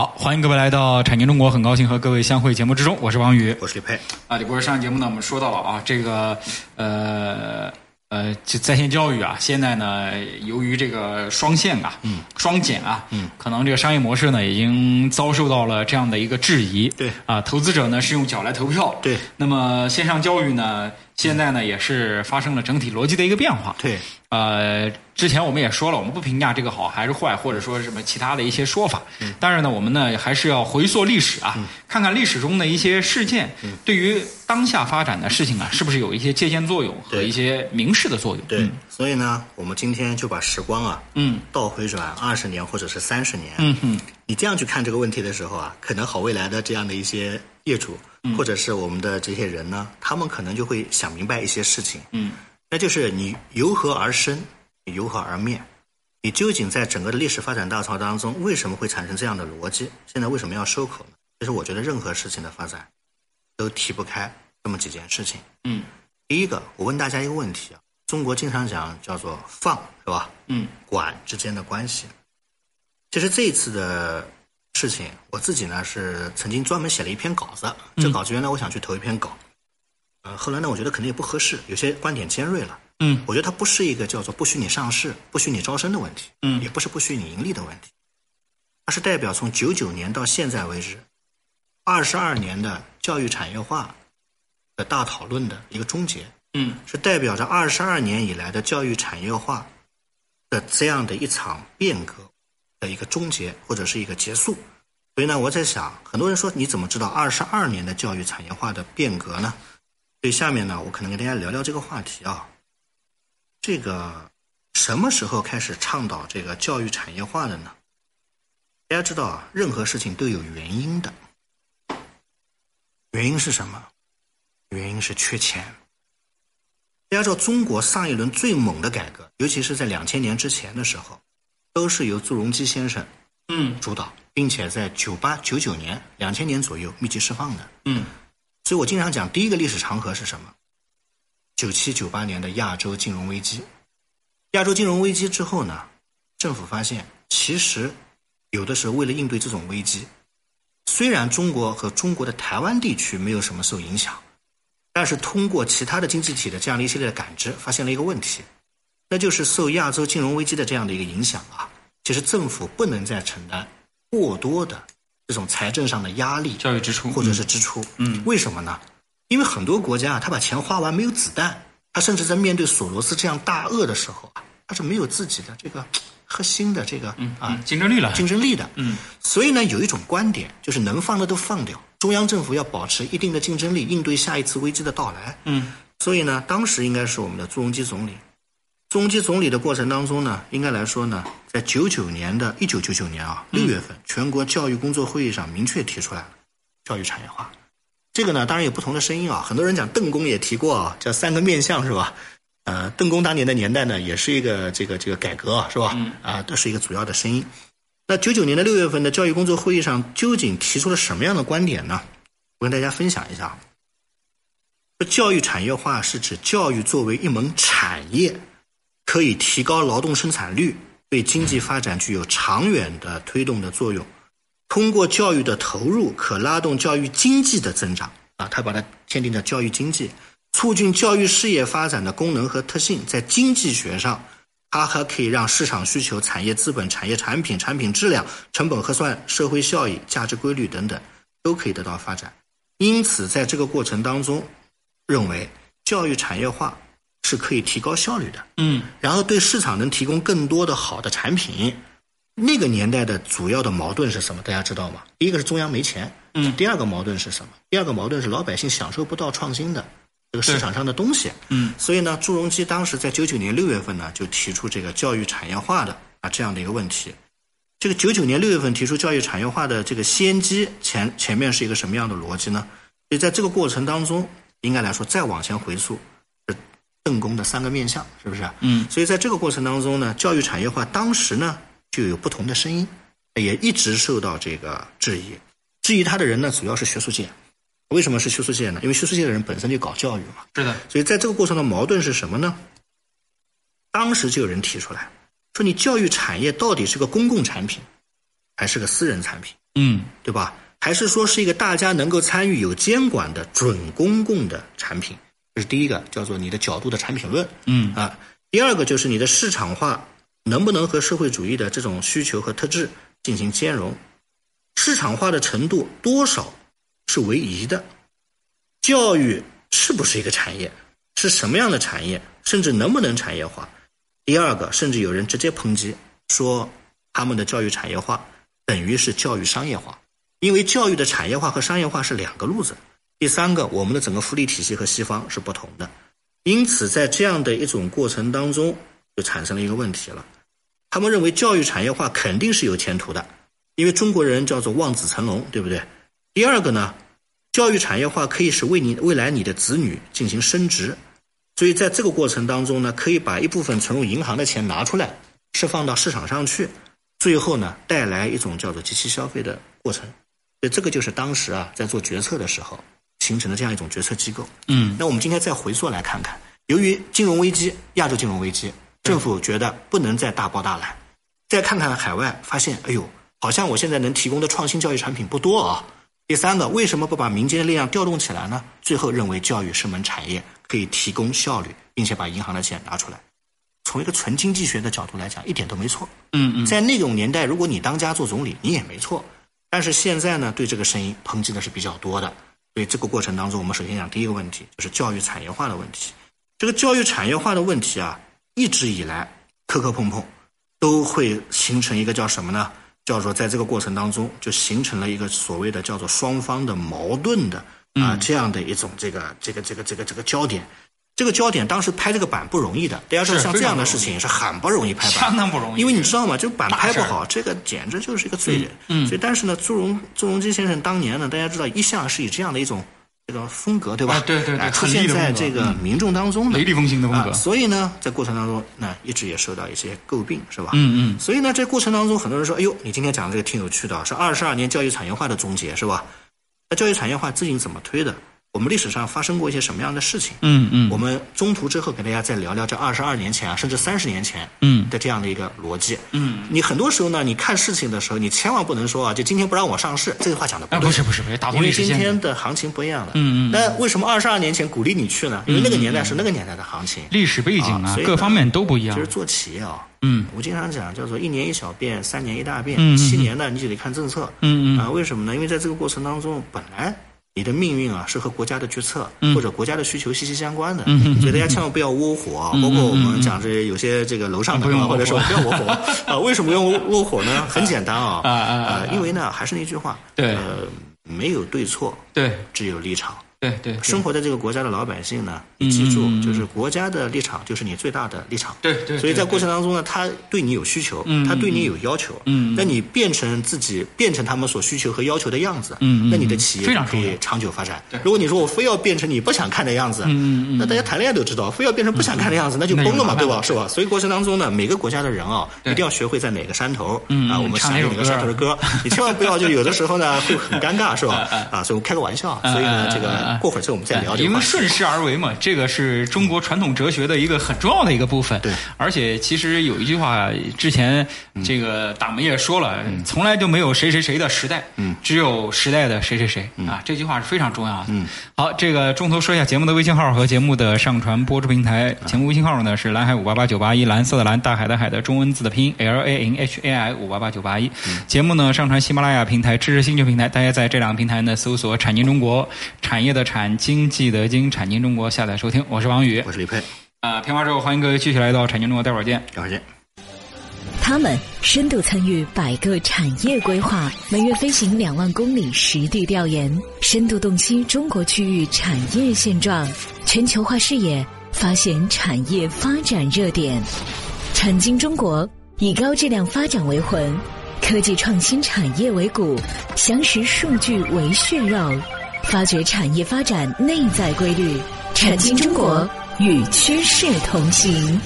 好，欢迎各位来到《产经中国》，很高兴和各位相会节目之中，我是王宇。我是李佩。啊，李博士，上节目呢，我们说到了啊，这个呃呃，就在线教育啊，现在呢，由于这个双线啊，嗯，双减啊，嗯，可能这个商业模式呢，已经遭受到了这样的一个质疑。对啊，投资者呢是用脚来投票。对那么线上教育呢，现在呢也是发生了整体逻辑的一个变化。对，呃，之前我们也说了，我们不评价这个好还是坏，或者说什么其他的一些说法。嗯但是呢，我们呢还是要回溯历史啊，看看历史中的一些事件，嗯对于当下发展的事情啊，是不是有一些借鉴作用和一些明示的作用？对，嗯所以呢，我们今天就把时光啊，嗯倒回转二十年或者是三十年，嗯哼你这样去看这个问题的时候啊，可能好未来的这样的一些业主，嗯或者是我们的这些人呢，他们可能就会想明白一些事情，嗯那就是你由何而生，你由何而灭，你究竟在整个的历史发展大潮当中，为什么会产生这样的逻辑？现在为什么要收口呢？其实我觉得任何事情的发展都提不开这么几件事情。嗯第一个，我问大家一个问题啊，中国经常讲叫做放，是吧？嗯管之间的关系。其实这一次的事情，我自己呢是曾经专门写了一篇稿子。这稿子原来我想去投一篇稿，呃，后来呢，我觉得可能也不合适，有些观点尖锐了。嗯我觉得它不是一个叫做不许你上市、不许你招生的问题，嗯也不是不许你盈利的问题，它是代表从九九年到现在为止，二十二年的教育产业化的大讨论的一个终结。嗯是代表着二十二年以来的教育产业化的这样的一场变革的一个终结或者是一个结束。所以呢，我在想，很多人说你怎么知道二十二年的教育产业化的变革呢？所以下面呢，我可能跟大家聊聊这个话题啊。这个什么时候开始倡导这个教育产业化的呢？大家知道啊，任何事情都有原因的。原因是什么？原因是缺钱。大家知道，中国上一轮最猛的改革，尤其是在两千年之前的时候，都是由朱镕基先生嗯主导，并且在九八、九九年、两千年左右密集释放的。嗯所以我经常讲，第一个历史长河是什么？九七、九八年的亚洲金融危机。亚洲金融危机之后呢，政府发现，其实有的时候为了应对这种危机，虽然中国和中国的台湾地区没有什么受影响，但是通过其他的经济体的这样的一系列的感知，发现了一个问题，那就是受亚洲金融危机的这样的一个影响啊，其实政府不能再承担过多的这种财政上的压力，教育支出或者是支出。嗯为什么呢？因为很多国家啊，他把钱花完没有子弹，他甚至在面对索罗斯这样大鳄的时候啊，他是没有自己的这个核心的这个啊嗯竞争力了。竞争力的。嗯所以呢，有一种观点就是能放的都放掉，中央政府要保持一定的竞争力，应对下一次危机的到来。嗯所以呢，当时应该是我们的朱镕基总理。朱镕基总理的过程当中呢，应该来说呢，在九九年的一九九九年啊六月份，全国教育工作会议上明确提出来了教育产业化。这个呢，当然有不同的声音啊，很多人讲邓公也提过啊，叫三个面向是吧？呃，邓公当年的年代呢，也是一个这个这个改革啊是吧？啊，这是一个主要的声音。那九九年的六月份的教育工作会议上，究竟提出了什么样的观点呢？我跟大家分享一下。教育产业化是指教育作为一门产业，可以提高劳动生产率，对经济发展具有长远的推动的作用。通过教育的投入，可拉动教育经济的增长啊，他把它限定叫教育经济，促进教育事业发展的功能和特性，在经济学上，它还可以让市场需求、产业资本、产业产品、产品质量、成本核算、社会效益、价值规律等等，都可以得到发展。因此，在这个过程当中，认为教育产业化是可以提高效率的，嗯然后对市场能提供更多的好的产品。那个年代的主要的矛盾是什么？大家知道吗？第一个是中央没钱，嗯第二个矛盾是什么？第二个矛盾是老百姓享受不到创新的这个市场上的东西。嗯，所以呢，朱镕基当时在九九年六月份呢，就提出这个教育产业化的啊这样的一个问题。这个九九年六月份提出教育产业化的这个先机前前面是一个什么样的逻辑呢？所以在这个过程当中，应该来说再往前回溯，是邓公的三个面相，是不是？嗯所以在这个过程当中呢，教育产业化当时呢就有不同的声音，也一直受到这个质疑。质疑他的人呢，主要是学术界。为什么是学术界呢？因为学术界的人本身就搞教育嘛。是的，所以在这个过程的矛盾是什么呢？当时就有人提出来说，你教育产业到底是个公共产品，还是个私人产品，嗯对吧？还是说是一个大家能够参与、有监管的准公共的产品？这是第一个，叫做你的角度的产品论。嗯啊，第二个就是你的市场化能不能和社会主义的这种需求和特质进行兼容，市场化的程度多少是为宜的，教育是不是一个产业，是什么样的产业，甚至能不能产业化？第二个，甚至有人直接抨击说他们的教育产业化等于是教育商业化，因为教育的产业化和商业化是两个路子。第三个，我们的整个福利体系和西方是不同的。因此，在这样的一种过程当中，就产生了一个问题了。他们认为教育产业化肯定是有前途的，因为中国人叫做望子成龙，对不对？第二个呢，教育产业化可以使为你未来你的子女进行升值，所以在这个过程当中呢，可以把一部分存入银行的钱拿出来，释放到市场上去，最后呢，带来一种叫做集体消费的过程。所以这个就是当时啊，在做决策的时候形成的这样一种决策机构。嗯那我们今天再回溯来看看，由于金融危机、亚洲金融危机，政府觉得不能再大包大揽，再看看海外，发现哎呦，好像我现在能提供的创新教育产品不多啊。第三个，为什么不把民间的力量调动起来呢？最后认为教育是门产业，可以提供效率，并且把银行的钱拿出来。从一个纯经济学的角度来讲，一点都没错。嗯嗯在那种年代，如果你当家做总理，你也没错。但是现在呢，对这个声音抨击的是比较多的。所以这个过程当中，我们首先讲第一个问题，就是教育产业化的问题。这个教育产业化的问题啊，一直以来磕磕碰碰，都会形成一个叫什么呢？叫做在这个过程当中，就形成了一个所谓的叫做双方的矛盾的啊、这样的一种这个这个这个这个这个焦点。这个焦点当时拍这个板不容易的，大家知道像这样的事情是很不容易拍板，相当不容易因为你知道吗？这个板拍不好，这个简直就是一个罪人。嗯嗯所以但是呢，朱镕朱镕基先生当年呢，大家知道一向是以这样的一种这种风格，对吧？啊对对对哎出现在这个民众当中的雷厉风行的风格啊所以呢，在过程当中，那一直也受到一些诟病，是吧？嗯嗯所以呢，这过程当中，很多人说：“哎呦，你今天讲的这个挺有趣的啊，是二十二年教育产业化的终结，是吧？”那教育产业化至今怎么推的？我们历史上发生过一些什么样的事情？嗯嗯我们中途之后给大家再聊聊这二十二年前啊，甚至三十年前嗯的这样的一个逻辑。嗯，你很多时候呢，你看事情的时候，你千万不能说啊，就今天不让我上市，这句话讲的不哎，对。不是不是不是，打因为今。天的行情不一样了。嗯嗯那为什么二十二年前鼓励你去呢？因为那个年代是那个年代的行情。历史背景啊，各方面都不一样就是。做企业啊，嗯我经常讲叫做一年一小变，三年一大变，七年呢你就得看政策。嗯嗯啊，为什么呢？因为在这个过程当中，本来你的命运啊是和国家的决策、嗯或者国家的需求息息相关的，所以大家千万不要窝火啊。包括我们讲这有些这个楼上的啊，不用窝或者说不要窝火啊。为什么用窝火呢？很简单啊，啊因为呢还是那句话，对呃，没有对错，对只有立场。对对，生活在这个国家的老百姓呢，你记住就是国家的立场就是你最大的立场。对对，所以在过程当中呢，他对你有需求，嗯他对你有要求，那你变成自己变成他们所需求和要求的样子，那你的企业可以长久发展对。如果你说我非要变成你不想看的样子，嗯嗯嗯。那大家谈恋爱都知道，非要变成不想看的样子，那就崩了嘛，对吧？是吧？所以过程当中呢，每个国家的人啊，一定要学会在哪个山头啊，我们唱哪个山头的歌，你千万不要就有的时候呢会很尴尬，是吧？啊，所以我开个玩笑，所以呢，这个过会儿我们再聊这个。因为顺势而为嘛，这个是中国传统哲学的一个很重要的一个部分。对，而且其实有一句话，之前这个党们也说了，从来就没有谁谁谁的时代，嗯，只有时代的谁谁谁啊，这句话是非常重要的。嗯，好，这个中途说一下节目的微信号和节目的上传播出平台。节目微信号呢是蓝海五八八九八一，蓝色的蓝，大海的海的中文字的拼音 L A N H A I 五八八九八一。节目呢上传喜马拉雅平台、知识星球平台，大家在这两个平台呢搜索“产经中国”，产业的产，经济的经，产经中国下载收听。我是王宇我，是李佩。啊，片花之后，欢迎各位继续来到产经中国，待会儿见。待会儿见。他们深度参与百个产业规划，每月飞行两万公里实地调研，深度洞悉中国区域产业现状，全球化视野发现产业发展热点。产经中国以高质量发展为魂，科技创新产业为骨，详实数据为血肉，发掘产业发展内在规律。产经中国与趋势同行。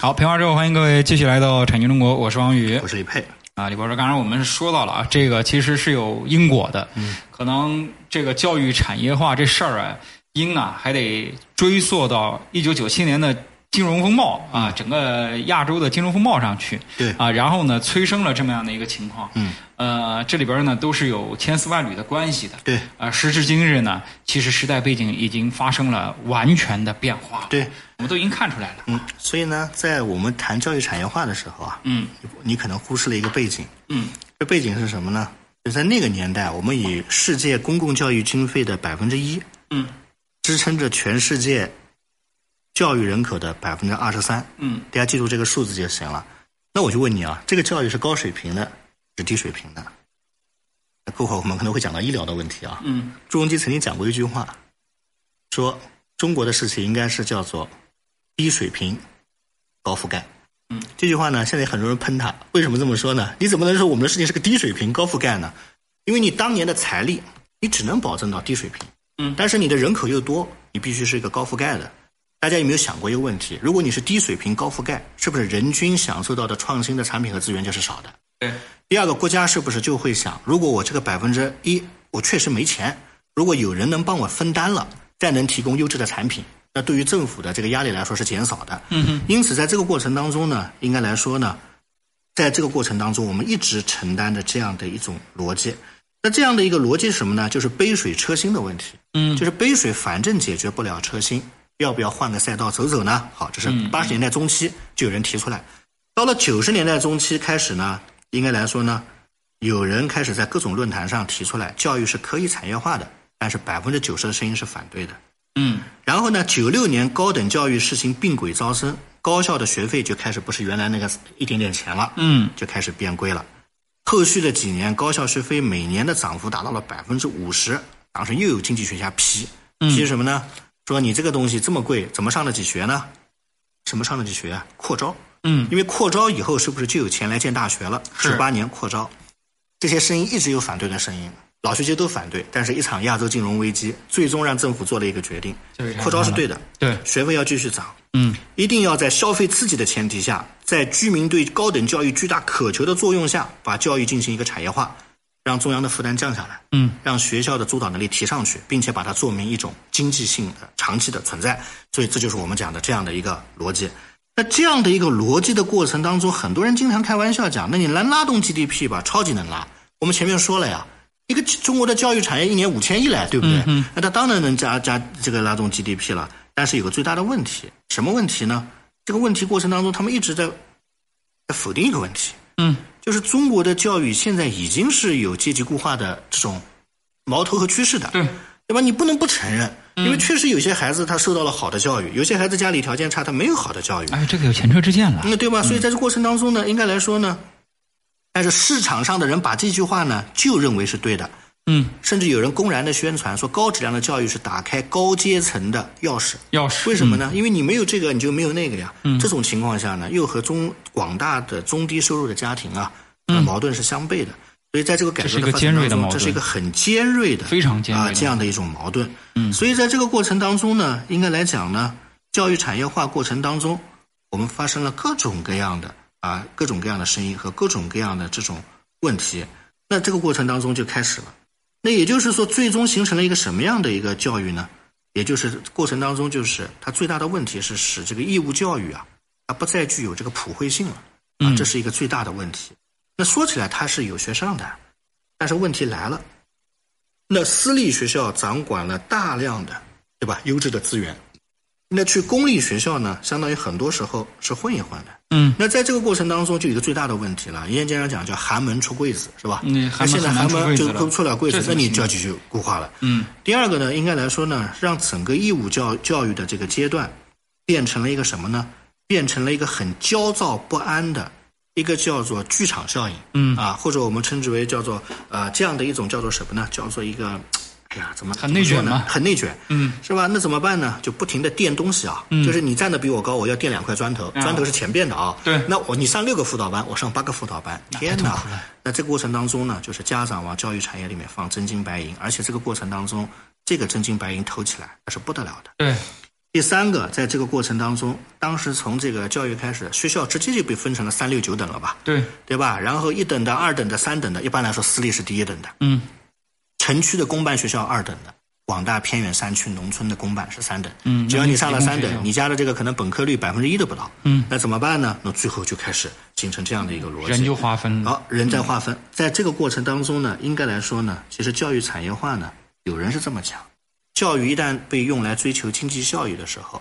好，评完之后，欢迎各位继续来到产经中国，我是王宇，我是李佩。啊，李博士，刚才我们说到了啊，这个其实是有因果的，嗯，可能这个教育产业化这事儿啊，因啊还得追溯到一九九七年的。金融风暴啊，整个亚洲的金融风暴上去，对啊，然后呢，催生了这么样的一个情况。嗯，呃，这里边呢都是有千丝万缕的关系的。对啊，时至今日呢，其实时代背景已经发生了完全的变化。对，我们都已经看出来了。嗯，所以呢，在我们谈教育产业化的时候啊，嗯，你可能忽视了一个背景。嗯，这背景是什么呢？就在那个年代，我们以世界公共教育经费的百分之一，嗯，支撑着全世界。教育人口的百分之二十三，嗯，大家记住这个数字就行了。那我就问你啊，这个教育是高水平的，是低水平的？过会儿我们可能会讲到医疗的问题啊。嗯，朱镕基曾经讲过一句话，说中国的事情应该是叫做低水平高覆盖。嗯，这句话呢，现在很多人喷他，为什么这么说呢？你怎么能说我们的事情是个低水平高覆盖呢？因为你当年的财力，你只能保证到低水平。嗯，但是你的人口又多，你必须是一个高覆盖的。大家有没有想过一个问题？如果你是低水平高覆盖，是不是人均享受到的创新的产品和资源就是少的？对。第二个，国家是不是就会想，如果我这个百分之一，我确实没钱，如果有人能帮我分担了，再能提供优质的产品，那对于政府的这个压力来说是减少的。嗯哼。因此，在这个过程当中呢，应该来说呢，在这个过程当中，我们一直承担着这样的一种逻辑。那这样的一个逻辑是什么呢？就是杯水车薪的问题。嗯。就是杯水反正解决不了车薪。要不要换个赛道走走呢？好，这是八十年代中期就有人提出来。到了九十年代中期开始呢，应该来说呢，有人开始在各种论坛上提出来，教育是可以产业化的，但是百分之九十的声音是反对的。嗯。然后呢，九六年高等教育实行并轨招生，高校的学费就开始不是原来那个一点点钱了，嗯，就开始变贵了。后续的几年，高校学费每年的涨幅达到了百分之五十，当时又有经济学家批，批什么呢？说你这个东西这么贵，怎么上得起学呢？什么上得起学啊？扩招，嗯，因为扩招以后是不是就有钱来建大学了？是八年扩招，这些声音一直有反对的声音，老学界都反对。但是，一场亚洲金融危机最终让政府做了一个决定：扩招是对的，对，学费要继续涨，嗯，一定要在消费刺激的前提下，在居民对高等教育巨大渴求的作用下，把教育进行一个产业化。让中央的负担降下来，嗯，让学校的主导能力提上去，并且把它做明一种经济性的长期的存在，所以这就是我们讲的这样的一个逻辑。那这样的一个逻辑的过程当中，很多人经常开玩笑讲：“那你能拉动 GDP 吧？超级能拉。”我们前面说了呀，一个中国的教育产业一年五千亿来，对不对？嗯，那它当然能加加这个拉动 GDP 了。但是有个最大的问题，什么问题呢？这个问题过程当中，他们一直在在否定一个问题，嗯。就是中国的教育现在已经是有阶级固化的这种矛头和趋势的，对对吧？你不能不承认，因为确实有些孩子他受到了好的教育，有些孩子家里条件差，他没有好的教育。哎，这个有前车之鉴了，那对吧？所以在这过程当中呢，应该来说呢，但是市场上的人把这句话呢就认为是对的，嗯，甚至有人公然的宣传说高质量的教育是打开高阶层的钥匙，钥匙。为什么呢？因为你没有这个，你就没有那个呀。嗯，这种情况下呢，又和中广大的中低收入的家庭啊。矛盾是相悖的，所以在这个改革的过程当中，这是一个很尖锐的、非常尖锐啊这样的一种矛盾。嗯，所以在这个过程当中呢，应该来讲呢，教育产业化过程当中，我们发生了各种各样的啊各种各样的声音和各种各样的这种问题。那这个过程当中就开始了。那也就是说，最终形成了一个什么样的一个教育呢？也就是过程当中，就是它最大的问题是使这个义务教育啊，它不再具有这个普惠性了啊，这是一个最大的问题。那说起来它是有学上的，但是问题来了，那私立学校掌管了大量的，对吧？优质的资源，那去公立学校呢，相当于很多时候是混一混的。嗯，那在这个过程当中，就有一个最大的问题了。人家经常讲叫寒门出贵子，是吧？嗯，那现在寒门就出出了贵子，那你就要继续固化了。嗯，第二个呢，应该来说呢，让整个义务教教育的这个阶段，变成了一个什么呢？变成了一个很焦躁不安的一个叫做剧场效应，嗯啊，或者我们称之为叫做呃这样的一种叫做什么呢？叫做一个，哎呀，怎么很内卷呢很内卷，嗯，是吧？那怎么办呢？就不停的垫东西啊，嗯就是你站的比我高，我要垫两块砖头，砖头是前边的啊，对那我你上六个辅导班，我上八个辅导班，天哪！那这个过程当中呢，就是家长往教育产业里面放真金白银，而且这个过程当中，这个真金白银投起来那是不得了的。对，第三个，在这个过程当中，当时从这个教育开始，学校直接就被分成了三六九等了吧，对，对吧？然后一等的、二等的、三等的，一般来说私立是第一等的，嗯城区的公办学校二等的，广大偏远山区农村的公办是三等。嗯只要你上了三等，你家的这个可能本科率百分之一都不到。嗯，那怎么办呢？那最后就开始形成这样的一个逻辑。人就划分了。好，人在划分，在这个过程当中呢，应该来说呢，其实教育产业化呢，有人是这么讲，教育一旦被用来追求经济效益的时候，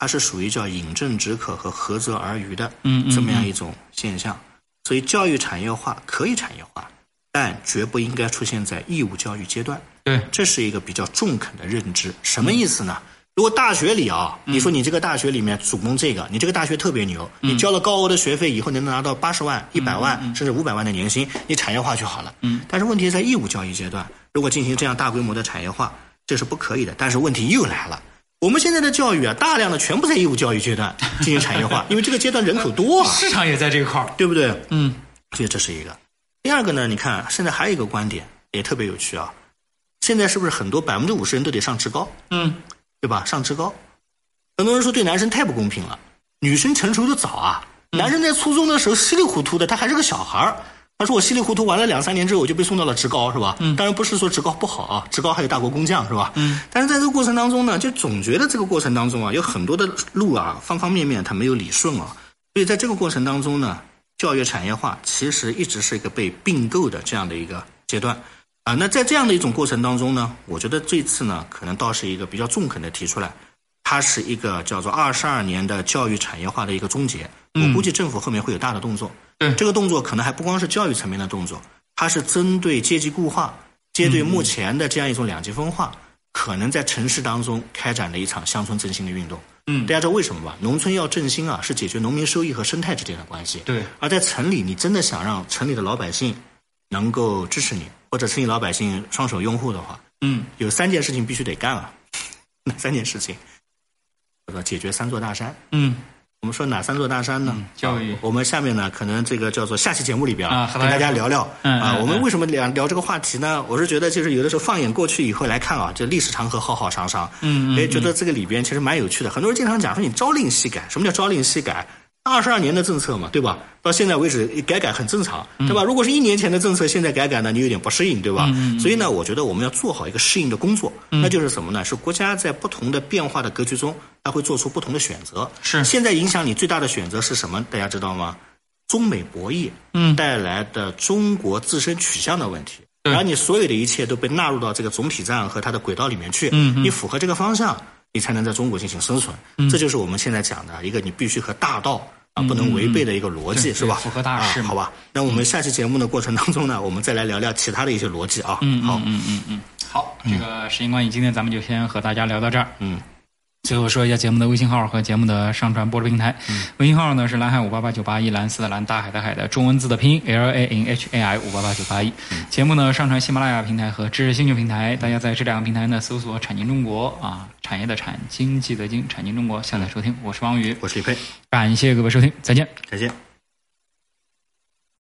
它是属于叫饮鸩止渴和涸泽而渔的嗯嗯这么样一种现象。所以，教育产业化可以产业化，但绝不应该出现在义务教育阶段。对，这是一个比较中肯的认知。什么意思呢？如果大学里啊，你说你这个大学里面主攻这个，你这个大学特别牛，你交了高额的学费以后能拿到八十万、一百万甚至五百万的年薪，你产业化就好了。嗯。但是问题是在义务教育阶段，如果进行这样大规模的产业化，这是不可以的。但是问题又来了。我们现在的教育啊，大量的全部在义务教育阶段进行产业化，因为这个阶段人口多啊，市场也在这一块儿。对不对？嗯所以这是一个。第二个呢，你看现在还有一个观点也特别有趣啊，现在是不是很多百分之五十人都得上职高，嗯，对吧？上职高，很多人说对男生太不公平了，女生成熟的早啊，男生在初中的时候稀里糊涂的，他还是个小孩儿。他说我稀里糊涂玩了两三年之后，我就被送到了职高，是吧？嗯，当然不是说职高不好啊，职高还有大国工匠，是吧？嗯，但是在这个过程当中呢，就总觉得这个过程当中啊，有很多的路啊，方方面面他没有理顺啊，所以在这个过程当中呢，教育产业化其实一直是一个被并购的这样的一个阶段啊。那在这样的一种过程当中呢，我觉得这次呢，可能倒是一个比较中肯的提出来，它是一个叫做二十二年的教育产业化的一个终结。我估计政府后面会有大的动作。对这个动作可能还不光是教育层面的动作，它是针对阶级固化、针对目前的这样一种两极分化，可能在城市当中开展了一场乡村振兴的运动。嗯大家知道为什么吧？农村要振兴啊，是解决农民收益和生态之间的关系。对，而在城里，你真的想让城里的老百姓能够支持你，或者城里老百姓双手拥护的话，嗯有三件事情必须得干啊。哪三件事情？叫做解决三座大山。嗯我们说哪三座大山呢？教育啊我们下面呢，可能这个叫做下期节目里边啊跟大大家家聊聊啊。我们嗯为什么聊聊这个话题呢？我是觉得就是有的时候放眼过去以后来看啊，这历史长河浩浩汤汤，嗯嗯哎，觉得这个里边其实蛮有趣的。很多人经常讲说你朝令夕改，什么叫朝令夕改？二十二年的政策嘛，对吧？到现在为止改改很正常，嗯对吧？如果是一年前的政策，现在改改呢，你有点不适应，对吧？所以呢，我觉得我们要做好一个适应的工作，嗯那就是什么呢？是国家在不同的变化的格局中，它会做出不同的选择。是现在影响你最大的选择是什么？大家知道吗？中美博弈嗯带来的中国自身取向的问题。对然后你所有的一切都被纳入到这个总体战和它的轨道里面去，嗯嗯你符合这个方向，你才能在中国进行生存。这就是我们现在讲的一个你必须和大道啊不能违背的一个逻辑，对是吧？符合大势啊好吧。那我们下期节目的过程当中呢，我们再来聊聊其他的一些逻辑啊。嗯好，嗯嗯嗯，好，这个时间关系，今天咱们就先和大家聊到这儿。嗯，最后说一下节目的微信号和节目的上传播出平台。微信号呢是蓝海五八八九八一，蓝色的蓝，大海的海的中文字的拼音 L A N H A I 五八八九八一。节目呢上传喜马拉雅平台和知识星球平台，大家在这两个平台呢搜索“产经中国”啊，产业的产，经济的经，产经中国下载收听。我是王宇，我是李佩，感谢各位收听，再见。再见。